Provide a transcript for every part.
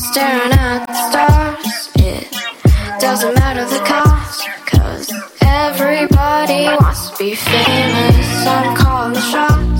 staring at the stars. It doesn't matter the cost, cause everybody wants to be famous. I'm calling the shots.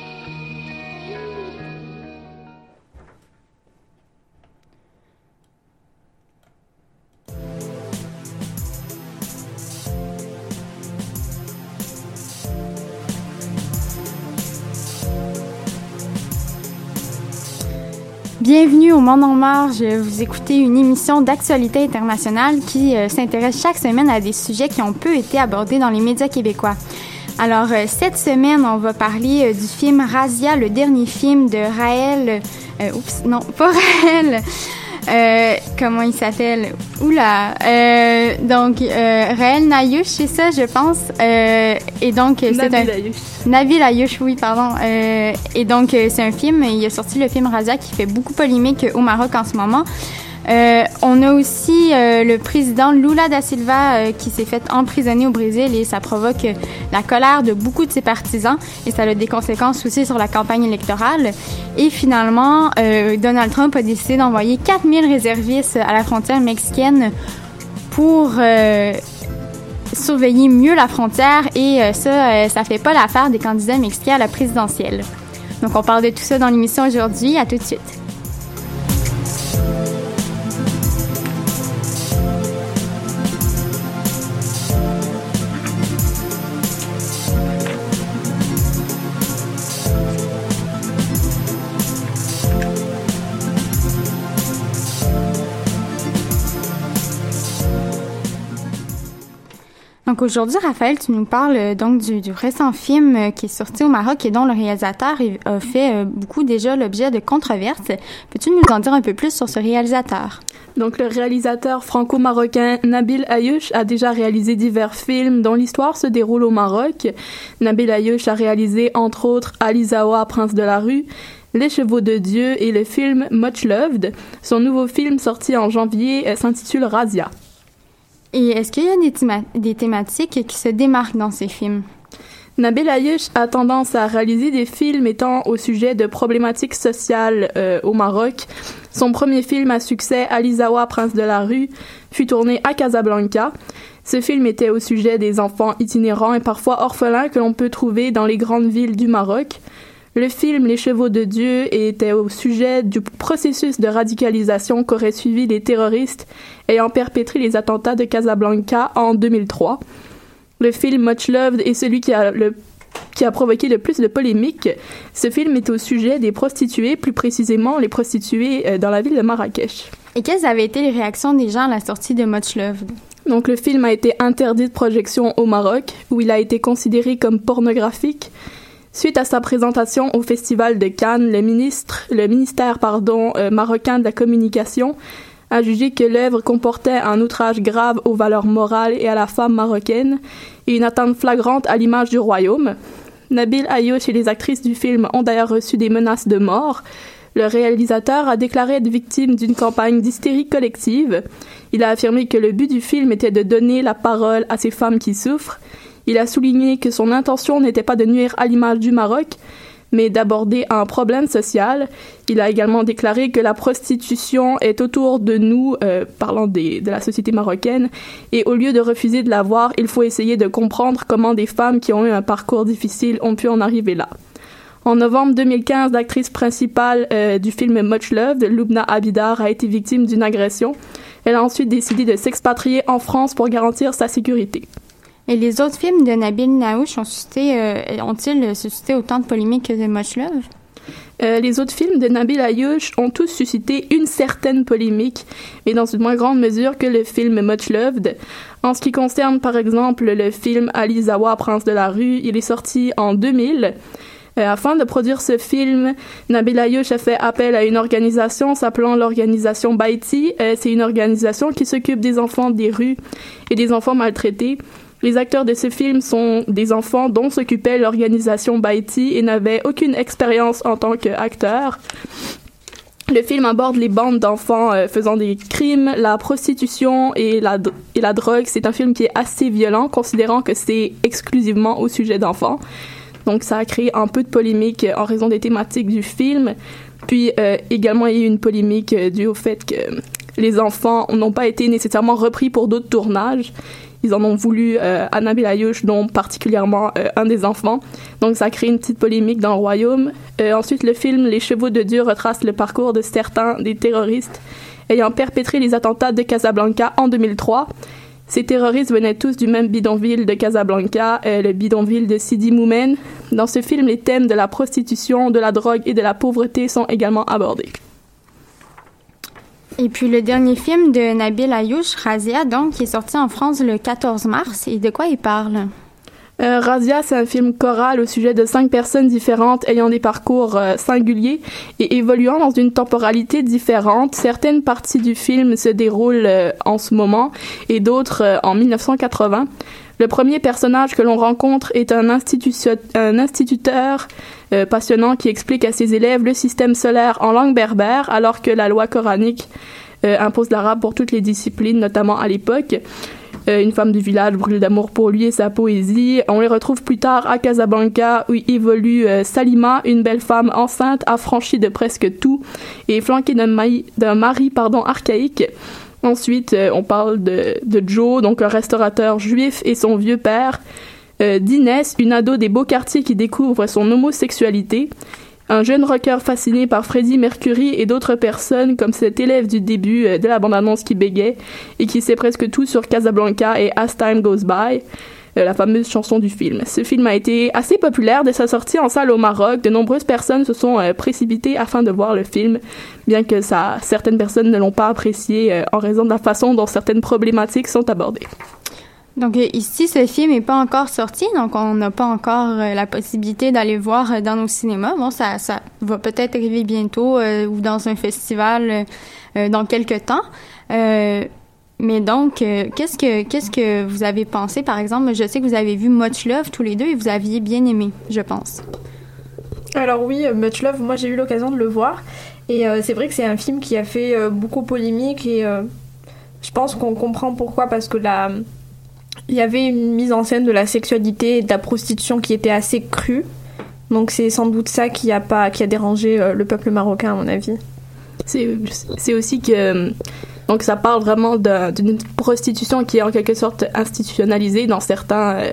Bienvenue au Monde en marge. Vous écoutez une émission d'actualité internationale qui euh, s'intéresse chaque semaine à des sujets qui ont peu été abordés dans les médias québécois. Alors, euh, cette semaine, on va parler euh, du film Razia, le dernier film de Raël... oups, non, pas Raël. Euh, comment il s'appelle? Oula! Euh, donc, euh, Raël Nayush, c'est ça, je pense. Euh, et donc, c'est un... Nabil Ayush. Oui, pardon. Et donc, c'est un film, il a sorti le film Razia qui fait beaucoup polémique au Maroc en ce moment. Euh, on a aussi euh, le président Lula da Silva euh, qui s'est fait emprisonner au Brésil et ça provoque la colère de beaucoup de ses partisans et ça a des conséquences aussi sur la campagne électorale. Et finalement, Donald Trump a décidé d'envoyer 4000 réservistes à la frontière mexicaine pour surveiller mieux la frontière et ça, ça fait pas l'affaire des candidats mexicains à la présidentielle. Donc on parle de tout ça dans l'émission aujourd'hui. À tout de suite. Aujourd'hui, Raphaël, tu nous parles euh, donc du, récent film euh, qui est sorti au Maroc et dont le réalisateur a fait euh, beaucoup déjà l'objet de controverses. Peux-tu nous en dire un peu plus sur ce réalisateur? Donc, le réalisateur franco-marocain Nabil Ayouch a déjà réalisé divers films dont l'histoire se déroule au Maroc. Nabil Ayouch a réalisé, entre autres, Alizawa, Prince de la rue, Les Chevaux de Dieu et le film Much Loved. Son nouveau film sorti en janvier s'intitule Razia. Et est-ce qu'il y a des, des thématiques qui se démarquent dans ces films? Nabil Ayouch a tendance à réaliser des films étant au sujet de problématiques sociales euh, au Maroc. Son premier film à succès, Alizawa, Prince de la rue, fut tourné à Casablanca. Ce film était au sujet des enfants itinérants et parfois orphelins que l'on peut trouver dans les grandes villes du Maroc. Le film Les Chevaux de Dieu était au sujet du processus de radicalisation qu'auraient suivi les terroristes ayant perpétré les attentats de Casablanca en 2003. Le film Much Loved est celui qui a, le, qui a provoqué le plus de polémiques. Ce film est au sujet des prostituées, plus précisément les prostituées euh, dans la ville de Marrakech. Et quelles avaient été les réactions des gens à la sortie de Much Loved? Donc le film a été interdit de projection au Maroc, où il a été considéré comme pornographique. Suite à sa présentation au Festival de Cannes, le ministre, le ministère pardon, euh, marocain de la communication a jugé que l'œuvre comportait un outrage grave aux valeurs morales et à la femme marocaine et une atteinte flagrante à l'image du royaume. Nabil Ayouch et les actrices du film ont d'ailleurs reçu des menaces de mort. Le réalisateur a déclaré être victime d'une campagne d'hystérie collective. Il a affirmé que le but du film était de donner la parole à ces femmes qui souffrent il a souligné que son intention n'était pas de nuire à l'image du Maroc, mais d'aborder un problème social. Il a également déclaré que la prostitution est autour de nous, euh, parlant de la société marocaine, et au lieu de refuser de la voir, il faut essayer de comprendre comment des femmes qui ont eu un parcours difficile ont pu en arriver là. En novembre 2015, l'actrice principale euh, du film Much Loved, Lubna Abidar, a été victime d'une agression. Elle a ensuite décidé de s'expatrier en France pour garantir sa sécurité. Et les autres films de Nabil Naouch ont suscité, euh, ont-ils suscité autant de polémiques que Much Love? Euh, les autres films de Nabil Ayouch ont tous suscité une certaine polémique, mais dans une moins grande mesure que le film Much Loved. En ce qui concerne par exemple le film Alizawa, Prince de la rue, il est sorti en 2000. Euh, afin de produire ce film, Nabil Ayouch a fait appel à une organisation s'appelant l'organisation Baiti. C'est une organisation qui s'occupe des enfants des rues et des enfants maltraités. Les acteurs de ce film sont des enfants dont s'occupait l'organisation Baiti et n'avaient aucune expérience en tant qu'acteurs. Le film aborde les bandes d'enfants euh, faisant des crimes, la prostitution et la, et la drogue. C'est un film qui est assez violent, considérant que c'est exclusivement au sujet d'enfants. Donc ça a créé un peu de polémique en raison des thématiques du film. Puis euh, également, il y a eu une polémique euh, due au fait que les enfants n'ont pas été nécessairement repris pour d'autres tournages. Ils en ont voulu euh, à Ayouch, dont particulièrement euh, un des enfants. Donc ça a créé une petite polémique dans le royaume. Euh, ensuite, le film Les Chevaux de Dieu retrace le parcours de certains des terroristes ayant perpétré les attentats de Casablanca en 2003. Ces terroristes venaient tous du même bidonville de Casablanca, le bidonville de Sidi Moumen. Dans ce film, les thèmes de la prostitution, de la drogue et de la pauvreté sont également abordés. Et puis le dernier film de Nabil Ayouch, Razia, donc, qui est sorti en France le 14 mars. Et de quoi il parle? Euh, Razia, c'est un film choral au sujet de cinq personnes différentes ayant des parcours euh, singuliers et évoluant dans une temporalité différente. Certaines parties du film se déroulent euh, en ce moment et d'autres en 1980. Le premier personnage que l'on rencontre est un, instituteur passionnant qui explique à ses élèves le système solaire en langue berbère, alors que la loi coranique impose l'arabe pour toutes les disciplines, notamment à l'époque. Euh, une femme du village brûle d'amour pour lui et sa poésie. On les retrouve plus tard à Casablanca où évolue Salima, une belle femme enceinte affranchie de presque tout et flanquée d'un mari pardon, archaïque. Ensuite, euh, on parle de, de, Joe, donc un restaurateur juif, et son vieux père. Euh, D'Inès, une ado des beaux quartiers qui découvre son homosexualité. Un jeune rocker fasciné par Freddie Mercury et d'autres personnes comme cet élève du début euh, de la bande-annonce qui bégait et qui sait presque tout sur Casablanca et As Time Goes By. Euh, la fameuse chanson du film. Ce film a été assez populaire dès sa sortie en salle au Maroc. De nombreuses personnes se sont euh, précipitées afin de voir le film, bien que ça, certaines personnes ne l'ont pas apprécié en raison de la façon dont certaines problématiques sont abordées. Donc ici, ce film n'est pas encore sorti, donc on n'a pas encore la possibilité d'aller voir dans nos cinémas. Bon, ça, va peut-être arriver bientôt ou dans un festival dans quelques temps. Mais donc, euh, qu'est-ce que qu'est-ce que vous avez pensé, par exemple? Je sais que vous avez vu Much Love tous les deux et vous aviez bien aimé, je pense. Alors oui, euh, Much Love, moi j'ai eu l'occasion de le voir. Et euh, c'est vrai que c'est un film qui a fait beaucoup polémique et je pense qu'on comprend pourquoi parce que là, il y avait une mise en scène de la sexualité et de la prostitution qui était assez crue. Donc c'est sans doute ça qui a pas qui a dérangé le peuple marocain à mon avis. C'est aussi que donc ça parle vraiment d'une prostitution qui est en quelque sorte institutionnalisée dans certains, euh,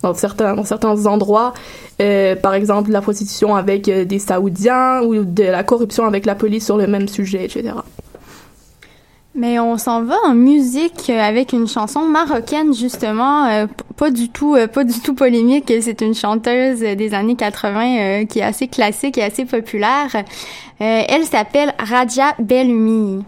dans certains dans certains endroits, euh, par exemple la prostitution avec euh, des Saoudiens ou de la corruption avec la police sur le même sujet, etc. Mais on s'en va en musique avec une chanson marocaine justement, euh, pas du tout, euh, pas du tout polémique. C'est une chanteuse des années 80 euh, qui est assez classique et assez populaire. Euh, elle s'appelle Radia Bellumi.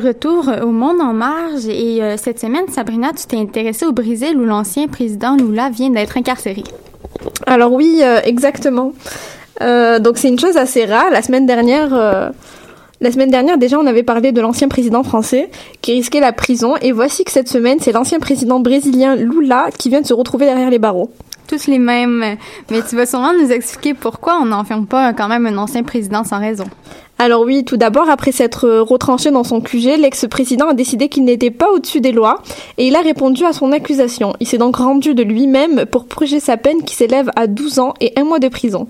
Retour au Monde en marge et euh, cette semaine, Sabrina, tu t'es intéressée au Brésil où l'ancien président Lula vient d'être incarcéré. Alors oui, euh, exactement. Euh, donc c'est une chose assez rare. La semaine dernière, la semaine dernière déjà, on avait parlé de l'ancien président français qui risquait la prison. Et voici que cette semaine, c'est l'ancien président brésilien Lula qui vient de se retrouver derrière les barreaux. Tous les mêmes, mais tu vas sûrement nous expliquer pourquoi on n'enferme pas quand même un ancien président sans raison. Alors oui, tout d'abord, après s'être retranché dans son QG, l'ex-président a décidé qu'il n'était pas au-dessus des lois et il a répondu à son accusation. Il s'est donc rendu de lui-même pour purger sa peine qui s'élève à 12 ans et un mois de prison.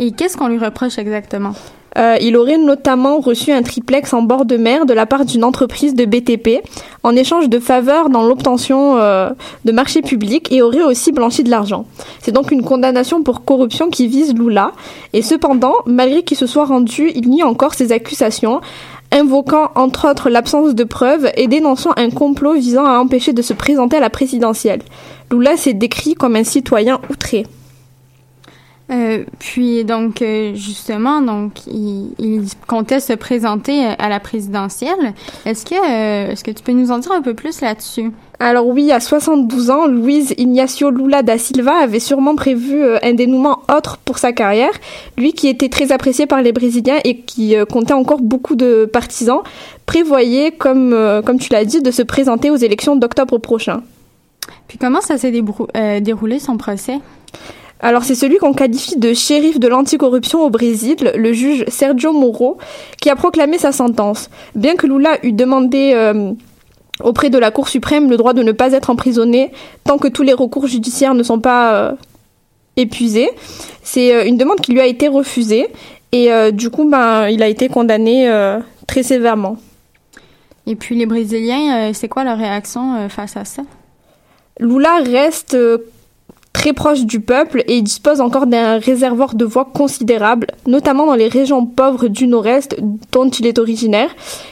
Et qu'est-ce qu'on lui reproche exactement? Euh, il aurait notamment reçu un triplex en bord de mer de la part d'une entreprise de BTP en échange de faveurs dans l'obtention euh, de marchés publics et aurait aussi blanchi de l'argent. C'est donc une condamnation pour corruption qui vise Lula. Et cependant, malgré qu'il se soit rendu, il nie encore ces accusations, invoquant entre autres l'absence de preuves et dénonçant un complot visant à empêcher de se présenter à la présidentielle. Lula s'est décrit comme un citoyen outré. Euh, puis donc euh, justement donc il, il comptait se présenter euh, à la présidentielle. Est-ce que euh, est-ce que tu peux nous en dire un peu plus là-dessus? Alors oui, à 72 ans, Luiz Ignacio Lula da Silva avait sûrement prévu un dénouement autre pour sa carrière. Lui qui était très apprécié par les Brésiliens et qui comptait encore beaucoup de partisans, prévoyait, comme, comme tu l'as dit, de se présenter aux élections d'octobre prochain. Puis comment ça s'est déroulé son procès? Alors c'est celui qu'on qualifie de shérif de l'anticorruption au Brésil, le juge Sergio Moro, qui a proclamé sa sentence. Bien que Lula eût demandé euh, auprès de la Cour suprême le droit de ne pas être emprisonné tant que tous les recours judiciaires ne sont pas euh, épuisés, c'est euh, une demande qui lui a été refusée et euh, du coup ben, il a été condamné très sévèrement. Et puis les Brésiliens, c'est quoi leur réaction face à ça? Lula reste très proche du peuple et dispose encore d'un réservoir de voix considérable, notamment dans les régions pauvres du nord-est dont il est originaire.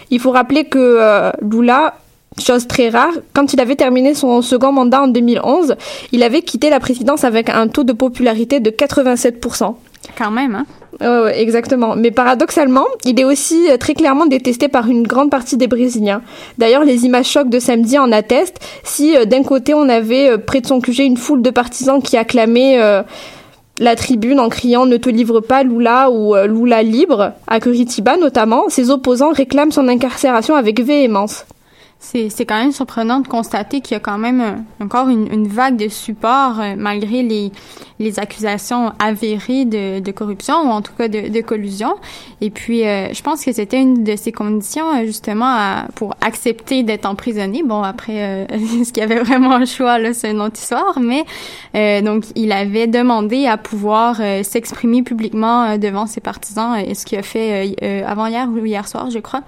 Il faut rappeler que euh, Lula, chose très rare, quand il avait terminé son second mandat en 2011, il avait quitté la présidence avec un taux de popularité de 87%. Quand même, hein exactement. Mais paradoxalement, il est aussi euh, très clairement détesté par une grande partie des Brésiliens. D'ailleurs, les images chocs de samedi en attestent. Si euh, d'un côté on avait euh, près de son QG une foule de partisans qui acclamaient la tribune en criant Ne te livre pas Lula ou Lula libre, à Curitiba notamment, ses opposants réclament son incarcération avec véhémence. C'est, c'est quand même surprenant de constater qu'il y a quand même encore une, une vague de support euh, malgré les, les accusations avérées de, de corruption ou en tout cas de, de collusion. Et puis, euh, je pense que c'était une de ces conditions euh, justement à- pour accepter d'être emprisonné. Bon, après, euh, est-ce qu'il y avait vraiment un choix là, c'est une autre histoire. Mais euh, donc, il avait demandé à pouvoir s'exprimer publiquement devant ses partisans. euh, ce qu'il a fait euh, euh, avant hier ou hier soir, je crois.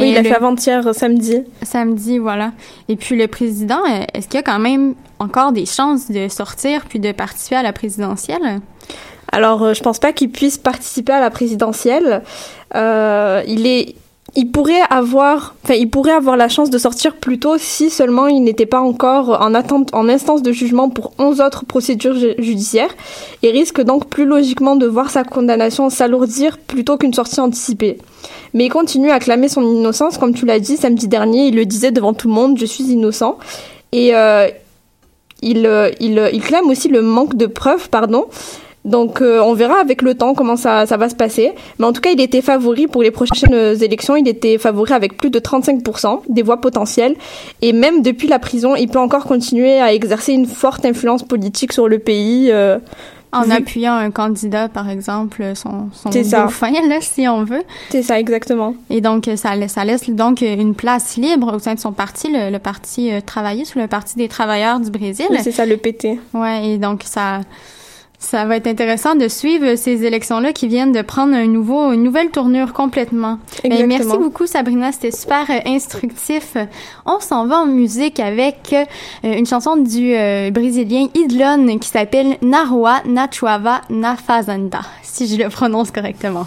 Oui, il a le- fait avant-hier, euh, samedi. Samedi, voilà. Et puis le président, est-ce qu'il y a quand même encore des chances de sortir puis de participer à la présidentielle? Alors, euh, je pense pas qu'il puisse participer à la présidentielle. Euh, il est, il pourrait avoir, enfin, il pourrait avoir la chance de sortir plus tôt si seulement il n'était pas encore en attente, en instance de jugement pour 11 autres procédures ju- judiciaires et risque donc plus logiquement de voir sa condamnation s'alourdir plutôt qu'une sortie anticipée. Mais il continue à clamer son innocence, comme tu l'as dit samedi dernier, il le disait devant tout le monde, je suis innocent. Et euh, il, euh, il, euh, il clame aussi le manque de preuves, pardon. Donc on verra avec le temps comment ça, ça va se passer. Mais en tout cas, il était favori pour les prochaines élections. Il était favori avec plus de 35% des voix potentielles. Et même depuis la prison, il peut encore continuer à exercer une forte influence politique sur le pays. En vu- appuyant un candidat, par exemple, son, son dauphin, là, si on veut. C'est ça, exactement. Et donc, ça, laisse- ça laisse donc une place libre au sein de son parti, le, le parti euh, travailliste ou le Parti des travailleurs du Brésil. Oui, c'est ça, le PT. Ouais, et donc ça, ça va être intéressant de suivre ces élections-là qui viennent de prendre un nouveau, une nouvelle tournure complètement. Ben, merci beaucoup Sabrina, c'était super euh, instructif. On s'en va en musique avec euh, une chanson du euh, brésilien Idlon qui s'appelle Narua Nachuava na Fazenda, si je le prononce correctement.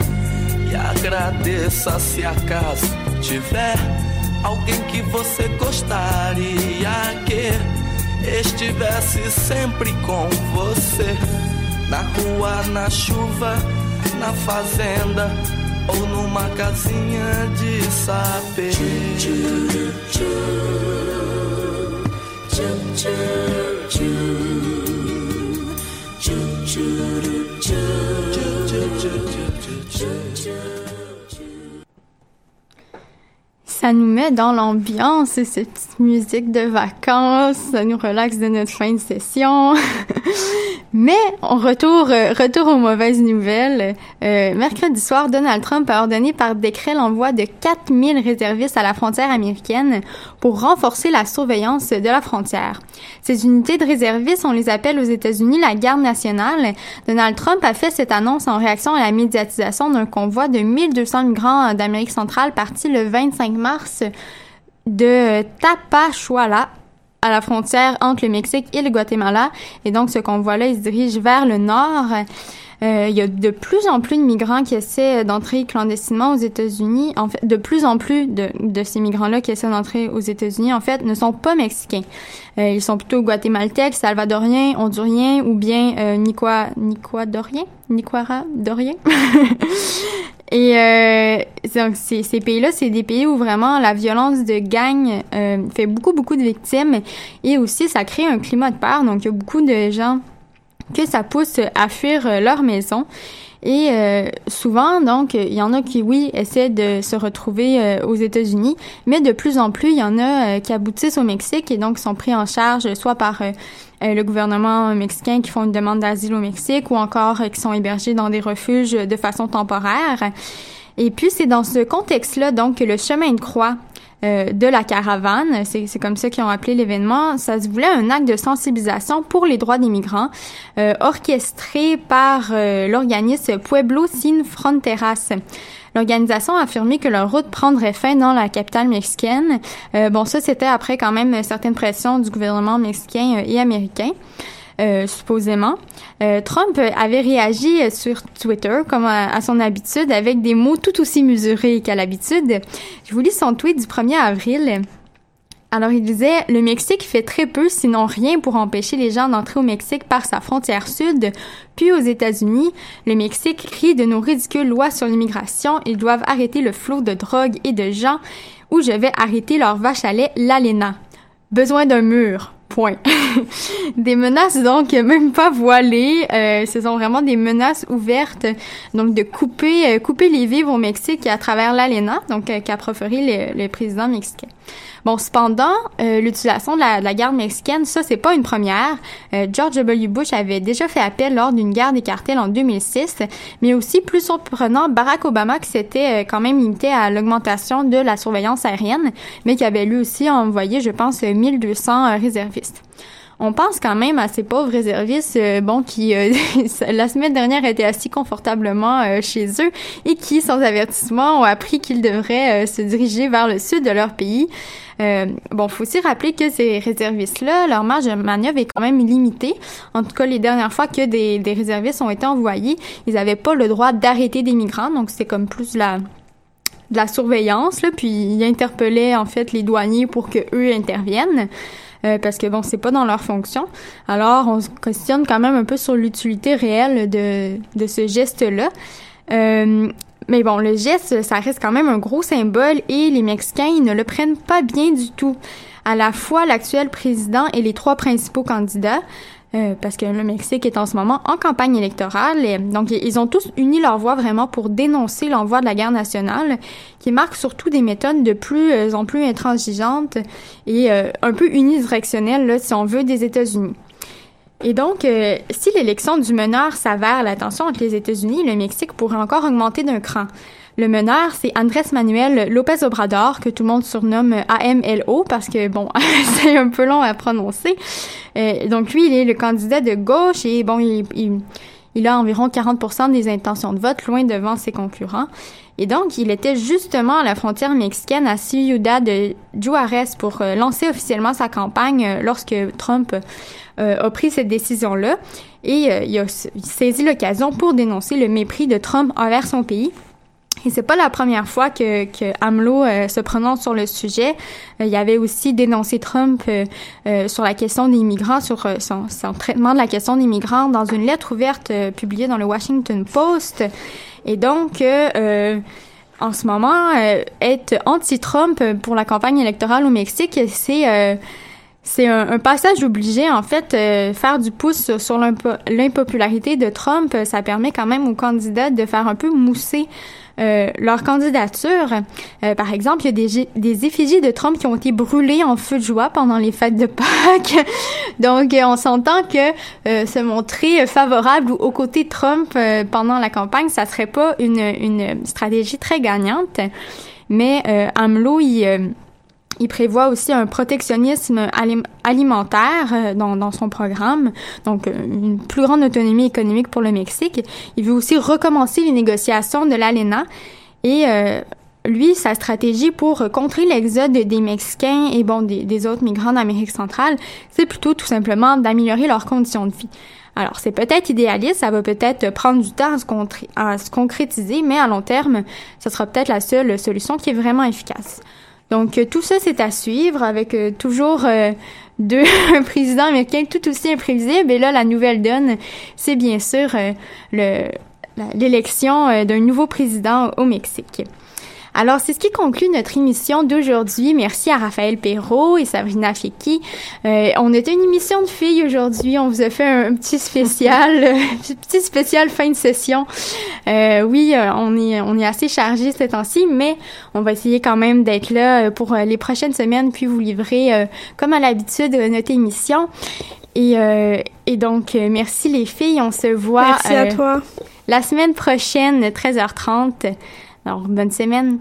agradeça se acaso tiver alguém que você gostaria que estivesse sempre com você na rua, na chuva, na fazenda ou numa casinha de saber. Ça nous met dans l'ambiance, cette petite musique de vacances, ça nous relaxe de notre fin de session. Mais on retour, euh, retour aux mauvaises nouvelles. Euh, mercredi soir, Donald Trump a ordonné par décret l'envoi de 4000 réservistes à la frontière américaine pour renforcer la surveillance de la frontière. Ces unités de réservistes, on les appelle aux États-Unis la garde nationale. Donald Trump a fait cette annonce en réaction à la médiatisation d'un convoi de 1200 migrants d'Amérique centrale parti le 25 mars de Tapachula à la frontière entre le Mexique et le Guatemala. Et donc, ce convoi-là, il se dirige vers le nord. Euh, il y a de plus en plus de migrants qui essaient d'entrer clandestinement aux États-Unis. En fait, de plus en plus de, ces migrants-là qui essaient d'entrer aux États-Unis, en fait, ne sont pas mexicains. Euh, ils sont plutôt guatémaltèques, salvadoriens, honduriens ou bien euh, niqua, niquadoriens, niquaradoriens? Et euh, donc ces, ces pays-là, c'est des pays où vraiment la violence de gang euh, fait beaucoup, beaucoup de victimes et aussi ça crée un climat de peur. Donc il y a beaucoup de gens que ça pousse à fuir euh, leur maison. Et euh, souvent, donc, il y en a qui, oui, essaient de se retrouver euh, aux États-Unis, mais de plus en plus, il y en a euh, qui aboutissent au Mexique et donc sont pris en charge soit par euh, le gouvernement mexicain qui font une demande d'asile au Mexique ou encore qui sont hébergés dans des refuges de façon temporaire. Et puis, c'est dans ce contexte-là, donc, que le chemin de croix euh, de la caravane, c'est comme ça qu'ils ont appelé l'événement, ça se voulait un acte de sensibilisation pour les droits des migrants, euh, orchestré par euh, l'organisme Pueblo Sin Fronteras. L'organisation a affirmé que leur route prendrait fin dans la capitale mexicaine. Euh, bon, ça, c'était après quand même certaines pressions du gouvernement mexicain euh, et américain. Euh, supposément. Euh, Trump avait réagi sur Twitter, comme à, son habitude, avec des mots tout aussi mesurés qu'à l'habitude. Je vous lis son tweet du 1er avril. Alors, il disait, le Mexique fait très peu, sinon rien, pour empêcher les gens d'entrer au Mexique par sa frontière sud. Puis aux États-Unis, le Mexique rit de nos ridicules lois sur l'immigration. Ils doivent arrêter le flot de drogue et de gens, ou je vais arrêter leur vache à lait, l'ALENA. Besoin d'un mur. Point. des menaces donc même pas voilées, euh, ce sont vraiment des menaces ouvertes, donc de couper euh, couper les vivres au Mexique à travers l'ALENA, donc euh, qu'a proféré le, le président mexicain. Bon, cependant, euh, l'utilisation de la, de la garde mexicaine, ça, c'est pas une première. Euh, George W. Bush avait déjà fait appel lors d'une guerre des cartels en 2006, mais aussi, plus surprenant, Barack Obama qui s'était quand même limité à l'augmentation de la surveillance aérienne, mais qui avait lui aussi envoyé, je pense, 1200 euh, on pense quand même à ces pauvres réservistes, euh, bon, qui euh, la semaine dernière étaient assis confortablement euh, chez eux et qui, sans avertissement, ont appris qu'ils devraient se diriger vers le sud de leur pays. Euh, bon, faut aussi rappeler que ces réservistes-là, leur marge de manœuvre est quand même limitée. En tout cas, les dernières fois que des, réservistes ont été envoyés, ils n'avaient pas le droit d'arrêter des migrants, donc c'est comme plus la de la surveillance, là, puis ils interpellaient en fait les douaniers pour que eux interviennent. Euh, parce que bon, c'est pas dans leur fonction. Alors, on se questionne quand même un peu sur l'utilité réelle de, de ce geste-là. Euh, mais bon, le geste, ça reste quand même un gros symbole et les Mexicains, ils ne le prennent pas bien du tout. À la fois l'actuel président et les trois principaux candidats, euh, parce que le Mexique est en ce moment en campagne électorale. Et, donc, ils ont tous uni leur voix vraiment pour dénoncer l'envoi de la guerre nationale, qui marque surtout des méthodes de plus euh, en plus intransigeantes et euh, un peu unidirectionnelles, là, si on veut, des États-Unis. Et donc, euh, si l'élection du meneur s'avère la tension entre les États-Unis, le Mexique pourrait encore augmenter d'un cran. Le meneur, c'est Andrés Manuel López Obrador, que tout le monde surnomme AMLO, parce que, bon, c'est un peu long à prononcer. Euh, donc, lui, il est le candidat de gauche et, bon, il, a environ 40% des intentions de vote, loin devant ses concurrents. Et donc, il était justement à la frontière mexicaine à Ciudad de Juarez pour euh, lancer officiellement sa campagne euh, lorsque Trump a pris cette décision-là. Et il a saisi l'occasion pour dénoncer le mépris de Trump envers son pays. Et c'est pas la première fois que, que AMLO euh, se prononce sur le sujet. Euh, il y avait aussi dénoncé Trump euh, euh, sur la question des migrants, sur euh, son, son traitement de la question des migrants dans une lettre ouverte publiée dans le Washington Post. Et donc, en ce moment, être anti-Trump pour la campagne électorale au Mexique, c'est c'est un, un passage obligé, en fait, euh, faire du pouce sur, sur l'impo- l'impopularité de Trump, euh, ça permet quand même aux candidats de faire un peu mousser euh, leur candidature. Euh, par exemple, il y a des, des effigies de Trump qui ont été brûlées en feu de joie pendant les fêtes de Pâques. Donc, euh, on s'entend que euh, se montrer favorable ou aux côtés de Trump euh, pendant la campagne, ça serait pas une, une stratégie très gagnante. Mais euh, AMLO, il... il prévoit aussi un protectionnisme alim- alimentaire euh, dans, son programme, donc euh, une plus grande autonomie économique pour le Mexique. Il veut aussi recommencer les négociations de l'ALENA et euh, lui, sa stratégie pour contrer l'exode des Mexicains et bon des, autres migrants d'Amérique centrale, c'est plutôt tout simplement d'améliorer leurs conditions de vie. Alors, c'est peut-être idéaliste, ça va peut-être prendre du temps à se concrétiser, mais à long terme, ce sera peut-être la seule solution qui est vraiment efficace. Donc, euh, tout ça, c'est à suivre avec euh, toujours euh, deux présidents américains tout aussi imprévisibles. Et là, la nouvelle donne, c'est bien sûr l'élection d'un nouveau président au Mexique. Alors, c'est ce qui conclut notre émission d'aujourd'hui. Merci à Raphaël Perrault et Sabrina Feki. Euh, on était une émission de filles aujourd'hui. On vous a fait un, petit spécial, euh, petit spécial fin de session. Euh, oui, euh, on est on est assez chargé ces temps-ci, mais on va essayer quand même d'être là euh, pour euh, les prochaines semaines, puis vous livrer, euh, comme à l'habitude, notre émission. Et, euh, et donc, merci les filles. On se voit Merci à toi. la semaine prochaine, 13h30. Alors, bonne semaine!